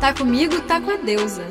Tá comigo, tá com a deusa.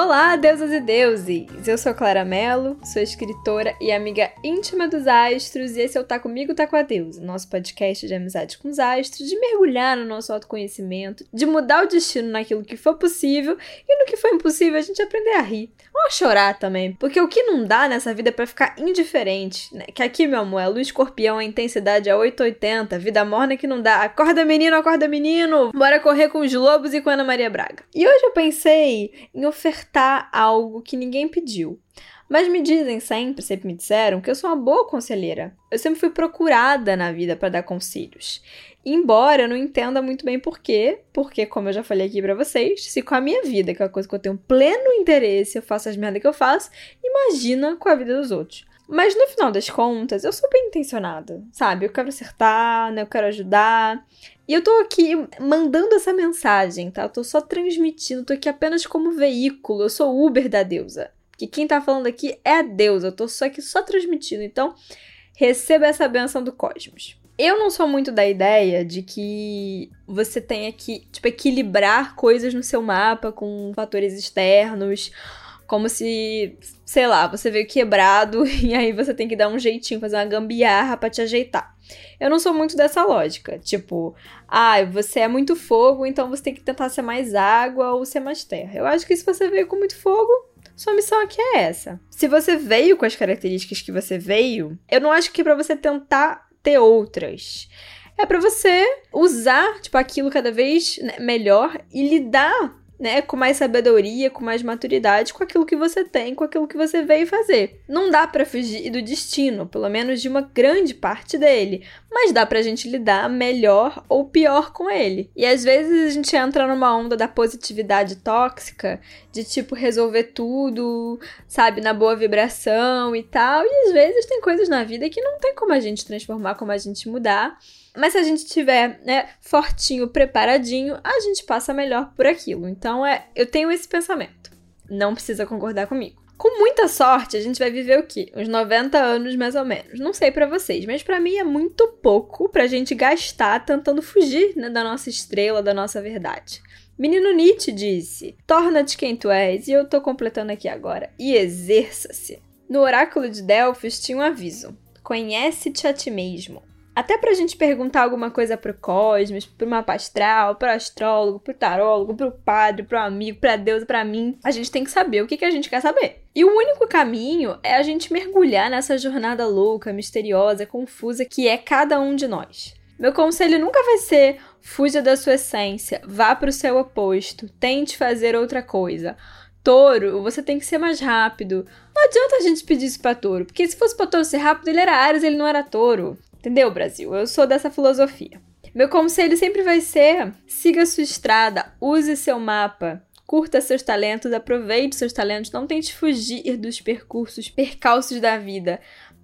Olá, deusas e deuses! Eu sou Clara Mello, sou escritora e amiga íntima dos astros, e esse é o Tá Comigo, Tá Com a Deusa, nosso podcast de amizade com os astros, de mergulhar no nosso autoconhecimento, de mudar o destino naquilo que for possível e no que for impossível a gente aprender a rir. Ou a chorar também, porque o que não dá nessa vida é pra ficar indiferente, né? Que aqui, meu amor, é luz escorpião, a intensidade é 880, vida morna que não dá. Acorda menino, acorda menino! Bora correr com os lobos e com Ana Maria Braga. E hoje eu pensei em oferecer ofertar algo que ninguém pediu. Mas me dizem sempre, sempre me disseram, que eu sou uma boa conselheira. Eu sempre fui procurada na vida para dar conselhos. Embora eu não entenda muito bem por quê, porque, como eu já falei aqui para vocês, se com a minha vida, que é uma coisa que eu tenho pleno interesse, eu faço as merdas que eu faço, imagina com a vida dos outros. Mas no final das contas, eu sou bem intencionada, sabe? Eu quero acertar, né? eu quero ajudar. E eu tô aqui mandando essa mensagem, tá? Eu tô só transmitindo, tô aqui apenas como veículo. Eu sou Uber da deusa. Que quem tá falando aqui é a deusa. Eu tô só aqui só transmitindo. Então, receba essa benção do cosmos. Eu não sou muito da ideia de que você tenha que, tipo, equilibrar coisas no seu mapa com fatores externos como se, sei lá, você veio quebrado e aí você tem que dar um jeitinho, fazer uma gambiarra para te ajeitar. Eu não sou muito dessa lógica. Tipo, ah, você é muito fogo, então você tem que tentar ser mais água ou ser mais terra. Eu acho que se você veio com muito fogo, sua missão aqui é essa. Se você veio com as características que você veio, eu não acho que é para você tentar ter outras. É para você usar, tipo, aquilo cada vez né, melhor e lidar né, com mais sabedoria, com mais maturidade, com aquilo que você tem, com aquilo que você veio fazer. Não dá para fugir do destino, pelo menos de uma grande parte dele, mas dá pra gente lidar melhor ou pior com ele. E às vezes a gente entra numa onda da positividade tóxica, de tipo resolver tudo, sabe, na boa vibração e tal, e às vezes tem coisas na vida que não tem como a gente transformar, como a gente mudar. Mas se a gente tiver, né, fortinho, preparadinho, a gente passa melhor por aquilo. Então, é, eu tenho esse pensamento. Não precisa concordar comigo. Com muita sorte, a gente vai viver o quê? Uns 90 anos mais ou menos. Não sei para vocês, mas para mim é muito pouco pra gente gastar tentando fugir né, da nossa estrela, da nossa verdade. Menino Nietzsche disse: Torna-te quem tu és, e eu tô completando aqui agora. E exerça-se. No oráculo de Delfos tinha um aviso: Conhece-te a ti mesmo. Até pra gente perguntar alguma coisa pro cosmos, pro mapa astral, pro astrólogo, pro tarólogo, pro padre, pro amigo, pra Deus, pra mim, a gente tem que saber o que, que a gente quer saber. E o único caminho é a gente mergulhar nessa jornada louca, misteriosa, confusa que é cada um de nós. Meu conselho nunca vai ser fuja da sua essência, vá para o seu oposto, tente fazer outra coisa. Touro, você tem que ser mais rápido. Não adianta a gente pedir isso pra touro, porque se fosse pra touro ser rápido, ele era Ares, ele não era touro. Entendeu, Brasil? Eu sou dessa filosofia. Meu conselho sempre vai ser: siga sua estrada, use seu mapa, curta seus talentos, aproveite seus talentos, não tente fugir dos percursos percalços da vida.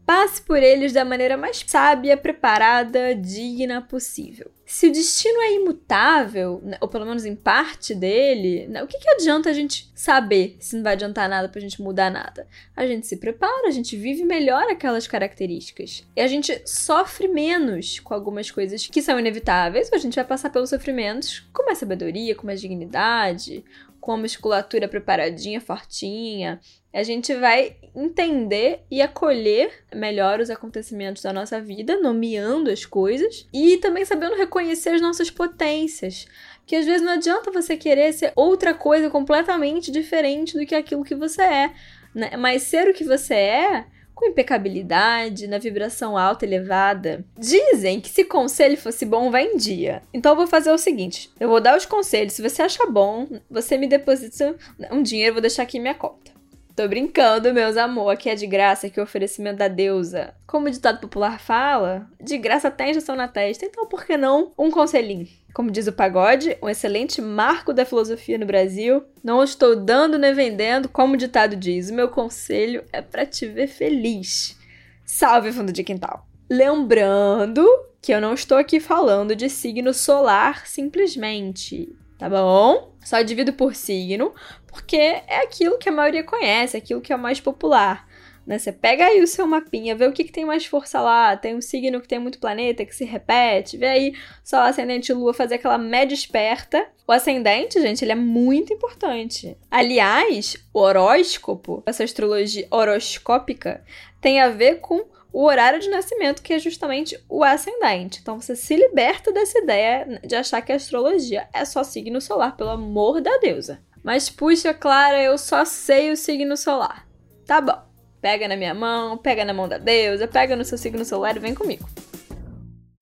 Passe por eles da maneira mais sábia, preparada, digna possível. Se o destino é imutável, né, ou pelo menos em parte dele, né, o que, que adianta a gente saber se não vai adiantar nada pra gente mudar nada? A gente se prepara, a gente vive melhor aquelas características. E a gente sofre menos com algumas coisas que são inevitáveis, ou a gente vai passar pelos sofrimentos com mais sabedoria, com mais dignidade, com a musculatura preparadinha, fortinha, a gente vai entender e acolher melhor os acontecimentos da nossa vida, nomeando as coisas e também sabendo reconhecer as nossas potências. Que às vezes não adianta você querer ser outra coisa completamente diferente do que aquilo que você é, né? Mas ser o que você é com impecabilidade, na vibração alta elevada. Dizem que se conselho fosse bom, vai em dia. Então eu vou fazer o seguinte: eu vou dar os conselhos. Se você achar bom, você me deposita um dinheiro, vou deixar aqui minha conta. Tô brincando, meus amor, aqui é de graça, que é o oferecimento da deusa. Como o ditado popular fala, de graça tem injeção na testa, então por que não um conselhinho? Como diz o pagode, um excelente marco da filosofia no Brasil. Não estou dando nem vendendo, como o ditado diz. O meu conselho é para te ver feliz. Salve, fundo de quintal. Lembrando que eu não estou aqui falando de signo solar simplesmente, tá bom? Só divido por signo, porque é aquilo que a maioria conhece, aquilo que é mais popular. Né? Você pega aí o seu mapinha, vê o que, que tem mais força lá, tem um signo que tem muito planeta, que se repete, vê aí Sol, Ascendente e Lua fazer aquela média esperta. O ascendente, gente, ele é muito importante. Aliás, o horóscopo, essa astrologia horoscópica, tem a ver com o horário de nascimento, que é justamente o ascendente. Então você se liberta dessa ideia de achar que a astrologia é só signo solar, pelo amor da deusa. Mas puxa, Clara, eu só sei o signo solar. Tá bom. Pega na minha mão, pega na mão da deusa, pega no seu signo solar e vem comigo.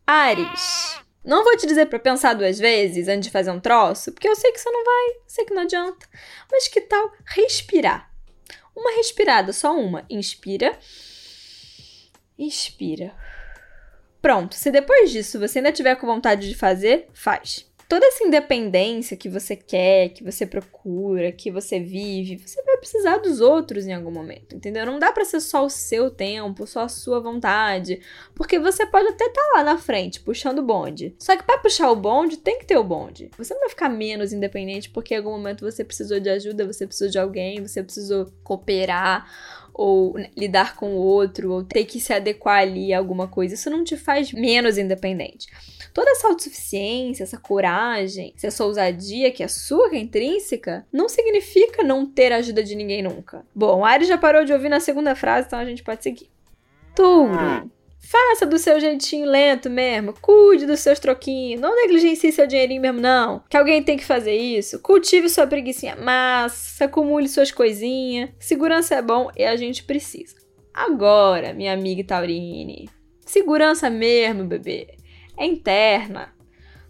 Ares. Não vou te dizer para pensar duas vezes antes de fazer um troço, porque eu sei que você não vai, sei que não adianta. Mas que tal respirar? Uma respirada, só uma. Inspira Expira. Pronto, se depois disso você ainda tiver com vontade de fazer, faz. Toda essa independência que você quer, que você procura, que você vive, você vai precisar dos outros em algum momento, entendeu? Não dá para ser só o seu tempo, só a sua vontade, porque você pode até estar tá lá na frente puxando o bonde. Só que para puxar o bonde tem que ter o bonde. Você não vai ficar menos independente porque em algum momento você precisou de ajuda, você precisou de alguém, você precisou cooperar ou lidar com o outro, ou ter que se adequar ali a alguma coisa, isso não te faz menos independente. Toda essa autossuficiência, essa coragem, essa ousadia que é sua, que é intrínseca, não significa não ter ajuda de ninguém nunca. Bom, a Ari já parou de ouvir na segunda frase, então a gente pode seguir. Touro. Faça do seu jeitinho lento mesmo. Cuide dos seus troquinhos. Não negligencie seu dinheirinho mesmo, não. Que alguém tem que fazer isso. Cultive sua preguiçinha massa. Acumule suas coisinhas. Segurança é bom e a gente precisa. Agora, minha amiga Taurine. Segurança mesmo, bebê. É interna.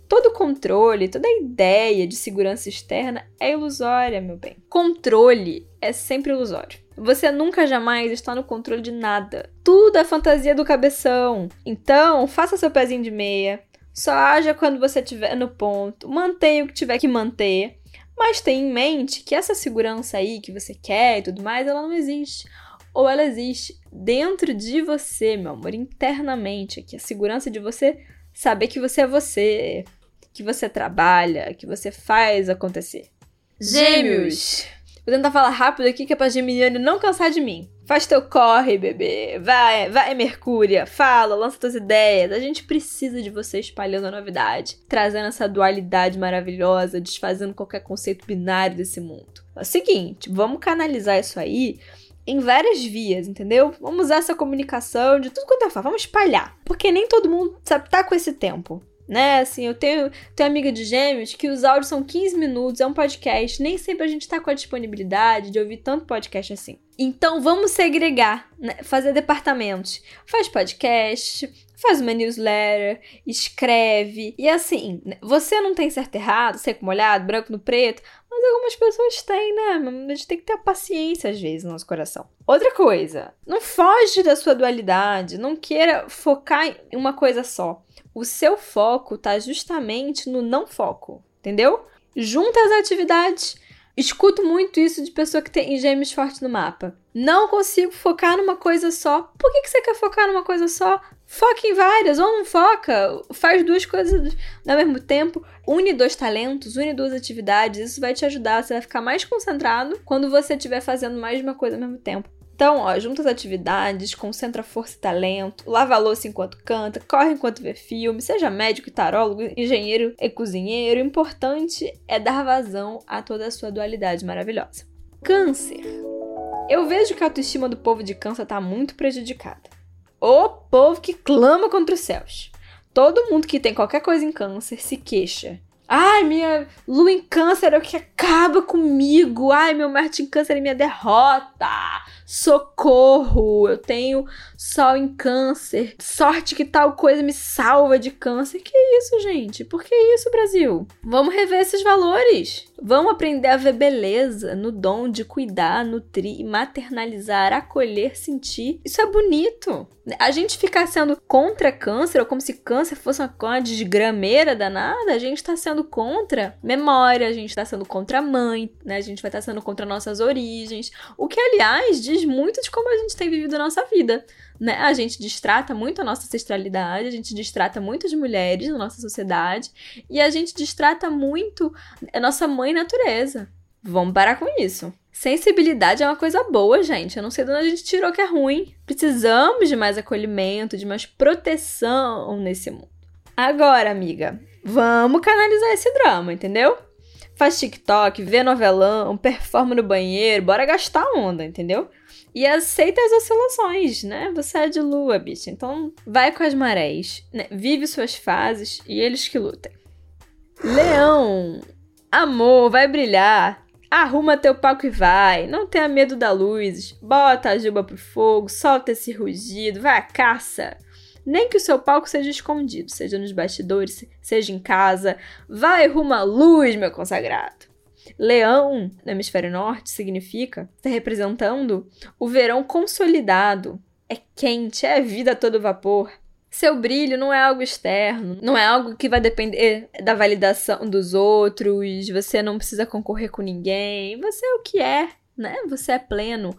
Todo controle, toda ideia de segurança externa é ilusória, meu bem. Controle é sempre ilusório. Você nunca jamais está no controle de nada. Tudo é fantasia do cabeção. Então, faça seu pezinho de meia. Só haja quando você estiver no ponto. Mantenha o que tiver que manter. Mas tenha em mente que essa segurança aí que você quer e tudo mais, ela não existe. Ou ela existe dentro de você, meu amor, internamente. Que a segurança de você saber que você é você, que você trabalha, que você faz acontecer. Gêmeos! Vou tentar falar rápido aqui que é pra Geminiano não cansar de mim. Faz teu corre, bebê. Vai, vai, Mercúria. Fala, lança tuas ideias. A gente precisa de você espalhando a novidade, trazendo essa dualidade maravilhosa, desfazendo qualquer conceito binário desse mundo. É o seguinte, vamos canalizar isso aí em várias vias, entendeu? Vamos usar essa comunicação de tudo quanto é forma, vamos espalhar. Porque nem todo mundo sabe tá com esse tempo né? Assim, eu tenho, tenho amiga de gêmeos que os áudios são 15 minutos, é um podcast, nem sempre a gente tá com a disponibilidade de ouvir tanto podcast assim. Então vamos segregar, né? fazer departamentos. Faz podcast, faz uma newsletter, escreve. E assim, né? você não tem certo errado, seco molhado, branco no preto, mas algumas pessoas têm, né? A gente tem que ter paciência às vezes no nosso coração. Outra coisa, não foge da sua dualidade, não queira focar em uma coisa só o seu foco está justamente no não foco, entendeu? Junta as atividades. Escuto muito isso de pessoa que tem gêmeos fortes no mapa. Não consigo focar numa coisa só. Por que, que você quer focar numa coisa só? Foca em várias, ou não foca. Faz duas coisas ao mesmo tempo. Une dois talentos, une duas atividades. Isso vai te ajudar. Você vai ficar mais concentrado quando você estiver fazendo mais de uma coisa ao mesmo tempo. Então, ó, junta as atividades, concentra força e talento, lava a louça enquanto canta, corre enquanto vê filme, seja médico tarólogo, engenheiro e cozinheiro. O importante é dar vazão a toda a sua dualidade maravilhosa. Câncer. Eu vejo que a autoestima do povo de câncer tá muito prejudicada. O povo que clama contra os céus. Todo mundo que tem qualquer coisa em câncer se queixa. Ai, minha lua em câncer é o que acaba comigo. Ai, meu Marte em câncer é minha derrota socorro, eu tenho sol em câncer, sorte que tal coisa me salva de câncer. Que isso, gente? Por que isso, Brasil? Vamos rever esses valores. Vamos aprender a ver beleza no dom de cuidar, nutrir, maternalizar, acolher, sentir. Isso é bonito. A gente ficar sendo contra câncer, ou como se câncer fosse uma desgrameira danada, a gente tá sendo contra memória, a gente tá sendo contra a mãe, né? A gente vai estar tá sendo contra nossas origens. O que, aliás, diz muito de como a gente tem vivido a nossa vida. Né? A gente distrata muito a nossa ancestralidade, a gente distrata muitas mulheres na nossa sociedade e a gente distrata muito a nossa mãe natureza. Vamos parar com isso. Sensibilidade é uma coisa boa, gente. Eu não sei de onde a gente tirou que é ruim. Precisamos de mais acolhimento, de mais proteção nesse mundo. Agora, amiga, vamos canalizar esse drama, entendeu? Faz TikTok, vê novelão, performa no banheiro, bora gastar onda, entendeu? E aceita as oscilações, né? Você é de lua, bicho. Então vai com as marés, né? Vive suas fases e eles que lutem. Leão, amor, vai brilhar. Arruma teu palco e vai. Não tenha medo da luz. Bota a juba pro fogo, solta esse rugido, vai à caça. Nem que o seu palco seja escondido, seja nos bastidores, seja em casa. Vai rumo à luz, meu consagrado. Leão, no hemisfério norte, significa, está representando o verão consolidado. É quente, é vida a todo vapor. Seu brilho não é algo externo, não é algo que vai depender da validação dos outros, você não precisa concorrer com ninguém, você é o que é, né? Você é pleno.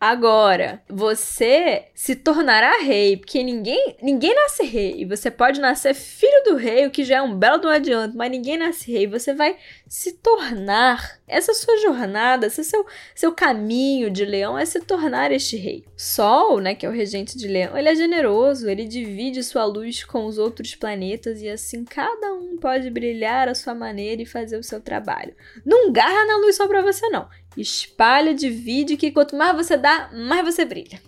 Agora, você se tornará rei, porque ninguém, ninguém nasce rei. Você pode nascer filho do rei, o que já é um belo do adianto, mas ninguém nasce rei. Você vai se tornar. Essa sua jornada, esse seu, seu caminho de leão é se tornar este rei. Sol, né, que é o regente de leão, ele é generoso, ele divide sua luz com os outros planetas e assim cada um pode brilhar à sua maneira e fazer o seu trabalho. Não garra na luz só pra você, não. Espalha, divide, que quanto mais você dá, mais você brilha.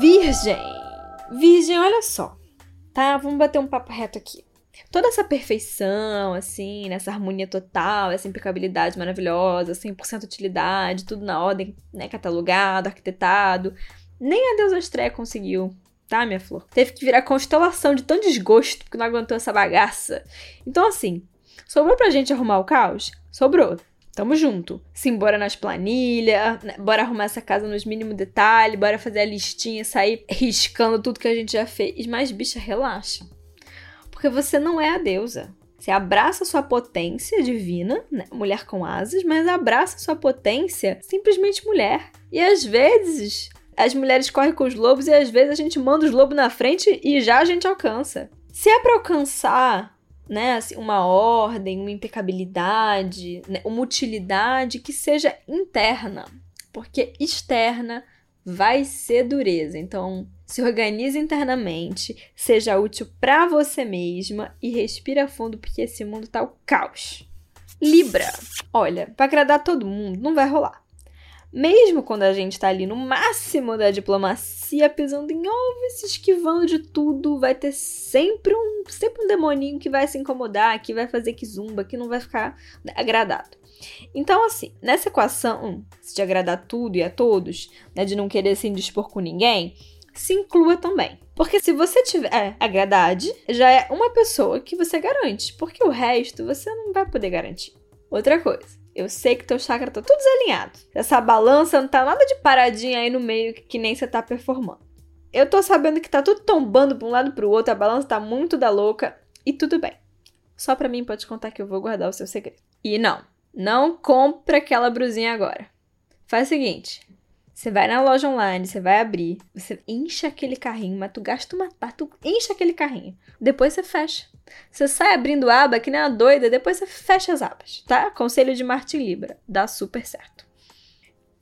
Virgem. Virgem, olha só. Tá? Vamos bater um papo reto aqui. Toda essa perfeição, assim, nessa harmonia total, essa impecabilidade maravilhosa, 100% utilidade, tudo na ordem, né, catalogado, arquitetado, nem a deusa Estreia conseguiu, tá, minha flor? Teve que virar constelação de tão desgosto porque não aguentou essa bagaça. Então, assim, sobrou pra gente arrumar o caos? Sobrou. Tamo junto. Sim, bora nas planilhas, né? bora arrumar essa casa nos mínimos detalhes, bora fazer a listinha, sair riscando tudo que a gente já fez. Mas, bicha, relaxa. Porque você não é a deusa. Você abraça sua potência divina, né? mulher com asas, mas abraça sua potência simplesmente mulher. E às vezes as mulheres correm com os lobos e às vezes a gente manda os lobos na frente e já a gente alcança. Se é para alcançar né, assim, uma ordem, uma impecabilidade, né, uma utilidade que seja interna, porque externa vai ser dureza. Então, se organize internamente, seja útil para você mesma e respira fundo porque esse mundo tá o caos. Libra. Olha, para agradar todo mundo não vai rolar. Mesmo quando a gente tá ali no máximo da diplomacia, pisando em ovos, se esquivando de tudo, vai ter sempre um, sempre um demoninho que vai se incomodar, que vai fazer que zumba, que não vai ficar agradado. Então, assim, nessa equação de agradar tudo e a todos, né, de não querer se indispor com ninguém, se inclua também. Porque se você tiver é, já é uma pessoa que você garante, porque o resto você não vai poder garantir. Outra coisa, eu sei que teu chakra tá tudo desalinhado. Essa balança não tá nada de paradinha aí no meio que, que nem você tá performando. Eu tô sabendo que tá tudo tombando pra um lado pro outro, a balança tá muito da louca e tudo bem. Só pra mim pode contar que eu vou guardar o seu segredo. E não, não compra aquela brusinha agora. Faz o seguinte, você vai na loja online, você vai abrir, você enche aquele carrinho, mas tu gasta uma tu enche aquele carrinho. Depois você fecha. Você sai abrindo aba que nem uma doida, depois você fecha as abas, tá? Conselho de Marte Libra. Dá super certo.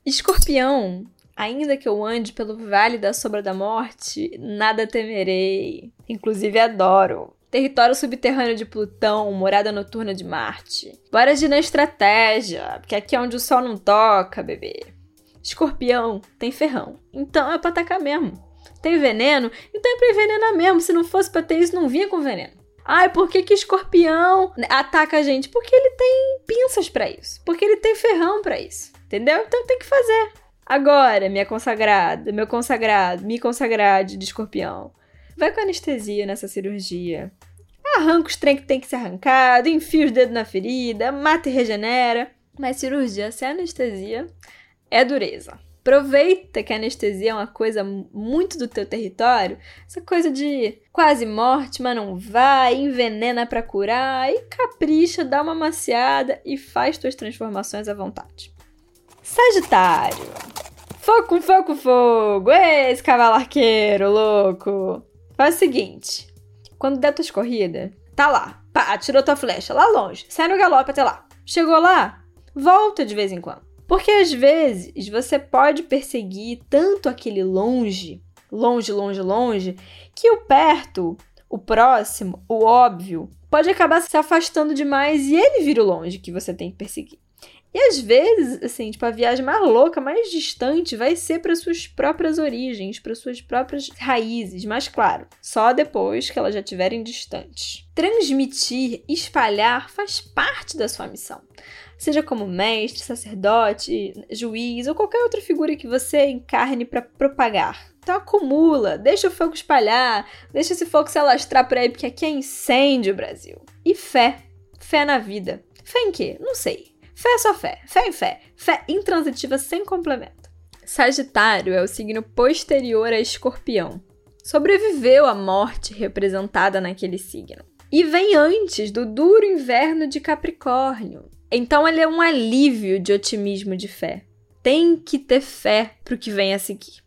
Escorpião, ainda que eu ande pelo vale da sombra da morte, nada temerei. Inclusive adoro. Território subterrâneo de Plutão, morada noturna de Marte. Bora de na estratégia, porque aqui é onde o sol não toca, bebê. Escorpião tem ferrão. Então é pra atacar mesmo. Tem veneno? Então é pra envenenar mesmo. Se não fosse pra ter isso, não vinha com veneno. Ai, por que, que escorpião ataca a gente? Porque ele tem pinças para isso. Porque ele tem ferrão para isso. Entendeu? Então tem que fazer. Agora, minha consagrada, meu consagrado, me consagrade de escorpião. Vai com anestesia nessa cirurgia. Arranca os trem que tem que ser arrancado, enfia os dedos na ferida, mata e regenera. Mas cirurgia sem anestesia é dureza. Aproveita que a anestesia é uma coisa muito do teu território, essa coisa de quase morte, mas não vai, envenena para curar, e capricha, dá uma maciada e faz tuas transformações à vontade. Sagitário. Fogo, fogo, fogo! Esse cavalo arqueiro, louco! Faz o seguinte: quando der tua escorrida, tá lá, pá, tirou tua flecha lá longe, sai no galope até lá. Chegou lá, volta de vez em quando Porque às vezes você pode perseguir tanto aquele longe, longe, longe, longe, que o perto, o próximo, o óbvio, pode acabar se afastando demais e ele vira o longe que você tem que perseguir. E às vezes, assim, tipo, a viagem mais louca, mais distante, vai ser para suas próprias origens, para suas próprias raízes, mas claro, só depois que elas já estiverem distantes. Transmitir, espalhar faz parte da sua missão seja como mestre, sacerdote, juiz ou qualquer outra figura que você encarne para propagar. Então acumula, deixa o fogo espalhar, deixa esse fogo se alastrar por aí, porque aqui é incêndio, Brasil. E fé, fé na vida. Fé em quê? Não sei. Fé é só fé, fé em fé, fé intransitiva sem complemento. Sagitário é o signo posterior a Escorpião. Sobreviveu à morte representada naquele signo. E vem antes do duro inverno de Capricórnio, então ele é um alívio de otimismo de fé. Tem que ter fé pro que vem a seguir.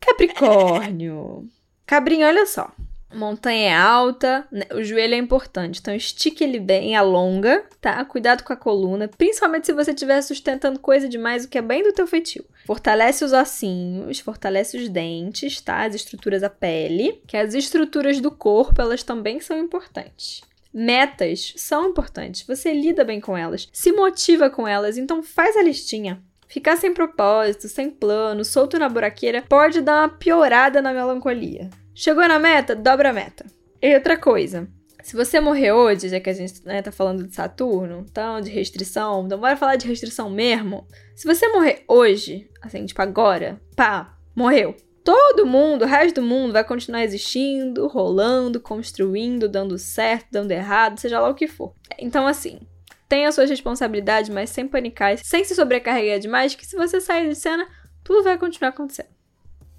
Capricórnio. Cabrinho, olha só. Montanha é alta, né? o joelho é importante, então estique ele bem, alonga, tá? Cuidado com a coluna, principalmente se você estiver sustentando coisa demais, o que é bem do teu feitio. Fortalece os ossinhos, fortalece os dentes, tá? As estruturas da pele, que as estruturas do corpo, elas também são importantes. Metas são importantes, você lida bem com elas, se motiva com elas, então faz a listinha. Ficar sem propósito, sem plano, solto na buraqueira, pode dar uma piorada na melancolia. Chegou na meta? Dobra a meta. E outra coisa, se você morrer hoje, já que a gente né, tá falando de Saturno, então de restrição, então bora falar de restrição mesmo. Se você morrer hoje, assim, tipo agora, pá, morreu todo mundo, o resto do mundo vai continuar existindo, rolando, construindo, dando certo, dando errado, seja lá o que for. Então, assim, tenha suas responsabilidades, mas sem panicar, sem se sobrecarregar demais, que se você sair de cena, tudo vai continuar acontecendo.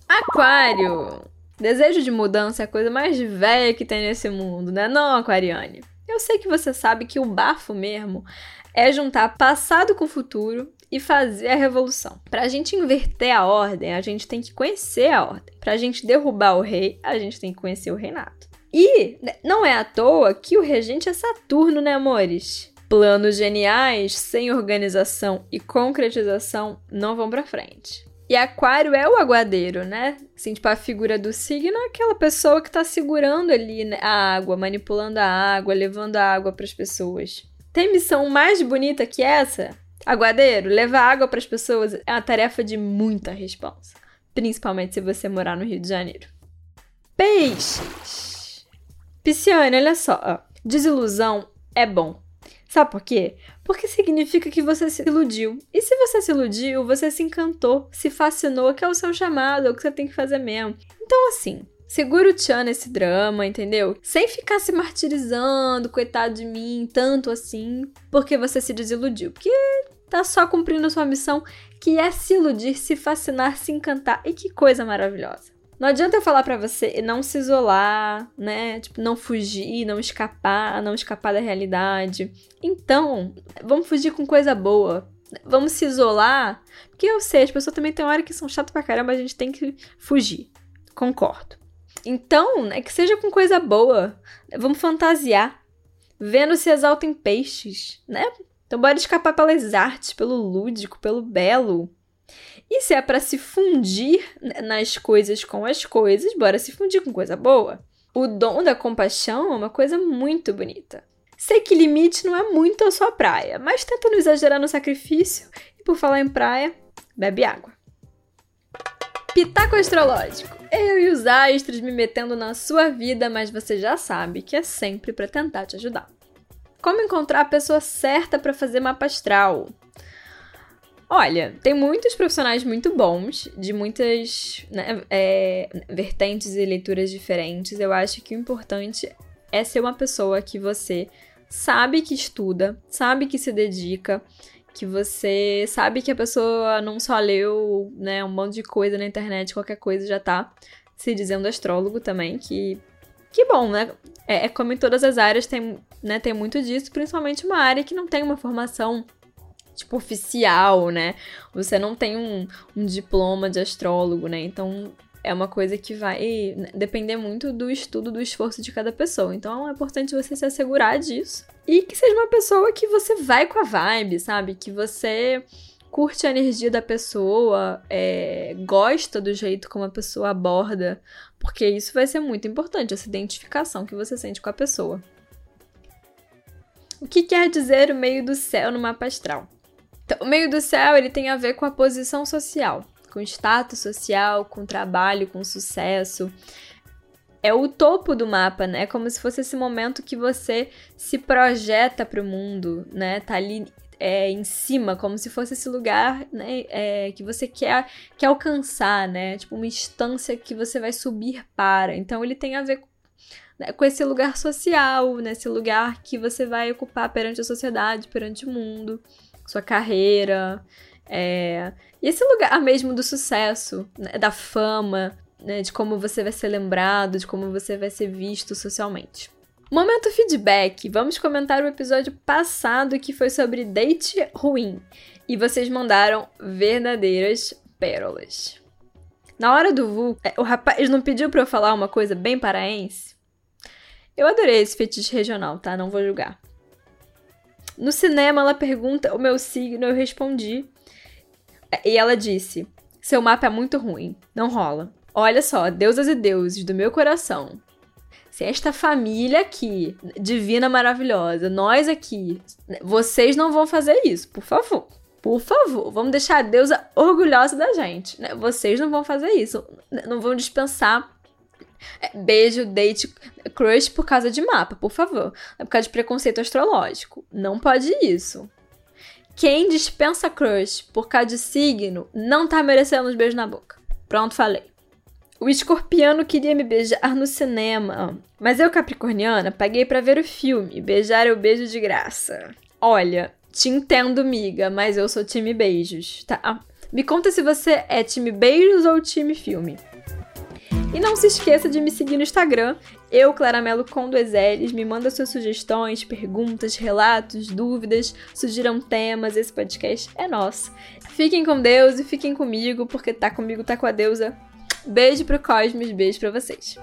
Aquário! Desejo de mudança é a coisa mais velha que tem nesse mundo, né? Não, Aquariane? Eu sei que você sabe que o bafo mesmo é juntar passado com futuro e fazer a revolução. Para a gente inverter a ordem, a gente tem que conhecer a ordem. Para a gente derrubar o rei, a gente tem que conhecer o reinado. E não é à toa que o regente é Saturno, né, amores? Planos geniais sem organização e concretização não vão para frente. E Aquário é o aguadeiro, né? Assim, tipo, a figura do signo é aquela pessoa que tá segurando ali né, a água, manipulando a água, levando a água para as pessoas. Tem missão mais bonita que essa? Aguadeiro, levar água para as pessoas é uma tarefa de muita responsa, principalmente se você morar no Rio de Janeiro. Peixes. Pisciane, olha só, desilusão é bom. Sabe por quê? Porque significa que você se iludiu. E se você se iludiu, você se encantou, se fascinou, que é o seu chamado, é o que você tem que fazer mesmo. Então, assim, Segura o Tchan nesse drama, entendeu? Sem ficar se martirizando, coitado de mim, tanto assim, porque você se desiludiu. Porque tá só cumprindo sua missão, que é se iludir, se fascinar, se encantar. E que coisa maravilhosa. Não adianta eu falar para você não se isolar, né? Tipo, não fugir, não escapar, não escapar da realidade. Então, vamos fugir com coisa boa. Vamos se isolar. Porque eu sei, as pessoas também têm hora que são chatas pra caramba, a gente tem que fugir. Concordo. Então, né, que seja com coisa boa. Vamos fantasiar. Vendo se exalta em peixes, né? Então bora escapar pelas artes, pelo lúdico, pelo belo. E se é para se fundir nas coisas com as coisas, bora se fundir com coisa boa. O dom da compaixão é uma coisa muito bonita. Sei que limite não é muito a sua praia, mas tenta não exagerar no sacrifício e por falar em praia, bebe água. Pitaco astrológico. Eu e os astros me metendo na sua vida, mas você já sabe que é sempre para tentar te ajudar. Como encontrar a pessoa certa para fazer mapa astral? Olha, tem muitos profissionais muito bons, de muitas né, é, vertentes e leituras diferentes. Eu acho que o importante é ser uma pessoa que você sabe que estuda, sabe que se dedica, que você sabe que a pessoa não só leu né, um monte de coisa na internet, qualquer coisa já tá se dizendo astrólogo também, que que bom, né? É, é, como em todas as áreas tem, né, tem muito disso, principalmente uma área que não tem uma formação tipo oficial, né? Você não tem um, um diploma de astrólogo, né? Então é uma coisa que vai depender muito do estudo, do esforço de cada pessoa. Então é importante você se assegurar disso. E que seja uma pessoa que você vai com a vibe, sabe? Que você curte a energia da pessoa, é, gosta do jeito como a pessoa aborda, porque isso vai ser muito importante, essa identificação que você sente com a pessoa. O que quer dizer o meio do céu no mapa astral? Então, o meio do céu ele tem a ver com a posição social, com status social, com trabalho, com sucesso. É o topo do mapa, né? É como se fosse esse momento que você se projeta para o mundo, né? Tá ali é, em cima, como se fosse esse lugar né, é, que você quer, quer alcançar, né? Tipo, uma instância que você vai subir para. Então, ele tem a ver né, com esse lugar social, nesse lugar que você vai ocupar perante a sociedade, perante o mundo sua carreira, é, e esse lugar mesmo do sucesso, né, da fama, né, de como você vai ser lembrado, de como você vai ser visto socialmente. Momento feedback. Vamos comentar o episódio passado que foi sobre date ruim. E vocês mandaram verdadeiras pérolas. Na hora do VU, é, o rapaz não pediu para eu falar uma coisa bem paraense? Eu adorei esse fetiche regional, tá? Não vou julgar. No cinema, ela pergunta o meu signo, eu respondi. E ela disse: Seu mapa é muito ruim, não rola. Olha só, deusas e deuses do meu coração. Se esta família aqui, divina, maravilhosa, nós aqui, vocês não vão fazer isso, por favor. Por favor, vamos deixar a deusa orgulhosa da gente. Né? Vocês não vão fazer isso. Não vão dispensar beijo, date, crush por causa de mapa, por favor. É por causa de preconceito astrológico. Não pode isso. Quem dispensa crush por causa de signo não tá merecendo os beijos na boca. Pronto, falei. O escorpiano queria me beijar no cinema, mas eu, capricorniana, paguei para ver o filme. Beijar é o beijo de graça. Olha, te entendo, miga, mas eu sou time beijos, tá? Me conta se você é time beijos ou time filme. E não se esqueça de me seguir no Instagram, eu, Claramelo com dois L's, me manda suas sugestões, perguntas, relatos, dúvidas, sugiram temas, esse podcast é nosso. Fiquem com Deus e fiquem comigo, porque tá comigo, tá com a deusa. Beijo pro Cosmos, beijo pra vocês.